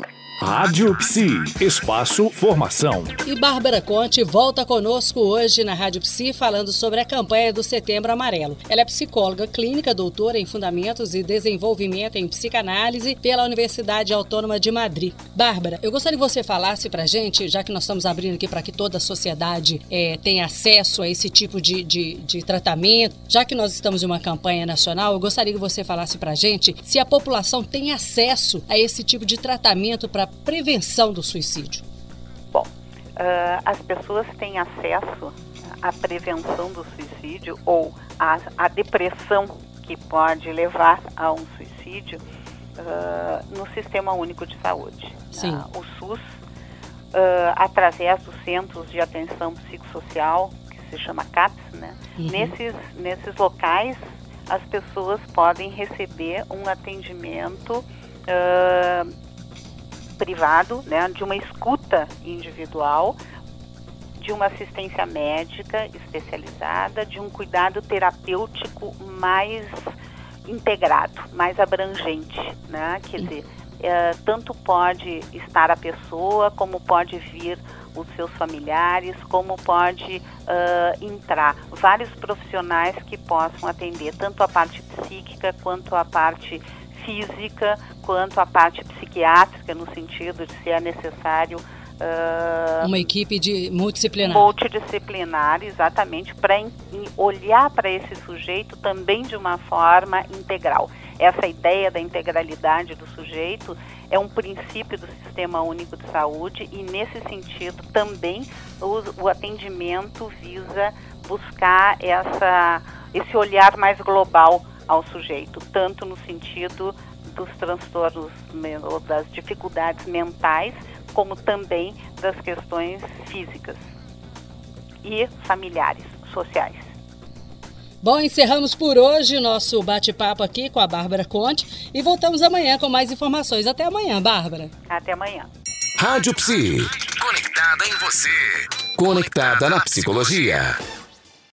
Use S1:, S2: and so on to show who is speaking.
S1: you Rádio Psi, espaço formação.
S2: E Bárbara Conte volta conosco hoje na Rádio Psi falando sobre a campanha do Setembro Amarelo. Ela é psicóloga clínica, doutora em Fundamentos e Desenvolvimento em Psicanálise pela Universidade Autônoma de Madrid. Bárbara, eu gostaria que você falasse pra gente, já que nós estamos abrindo aqui para que toda a sociedade é, tenha acesso a esse tipo de, de, de tratamento, já que nós estamos em uma campanha nacional, eu gostaria que você falasse pra gente se a população tem acesso a esse tipo de tratamento para prevenção do suicídio?
S3: Bom, uh, as pessoas têm acesso à prevenção do suicídio ou à, à depressão que pode levar a um suicídio uh, no Sistema Único de Saúde.
S2: Sim.
S3: Uh, o SUS, através dos Centros de Atenção Psicossocial, que se chama CAPS, né? Uhum. nesses, nesses locais as pessoas podem receber um atendimento uh, privado, né, de uma escuta individual, de uma assistência médica especializada, de um cuidado terapêutico mais integrado, mais abrangente, né? Quer dizer, é, tanto pode estar a pessoa, como pode vir os seus familiares, como pode uh, entrar vários profissionais que possam atender tanto a parte psíquica quanto a parte física quanto a parte psiquiátrica, no sentido de se é necessário.
S2: Uh, Uma equipe de multidisciplinar.
S3: Multidisciplinar, exatamente, para olhar para esse sujeito também de uma forma integral. Essa ideia da integralidade do sujeito é um princípio do Sistema Único de Saúde e, nesse sentido, também o, o atendimento visa buscar essa, esse olhar mais global ao sujeito, tanto no sentido dos transtornos ou das dificuldades mentais, como também das questões físicas e familiares, sociais.
S2: Bom, encerramos por hoje nosso bate-papo aqui com a Bárbara Conte e voltamos amanhã com mais informações. Até amanhã, Bárbara.
S3: Até amanhã.
S1: Rádio Psi. Conectada em você. Conectada na psicologia.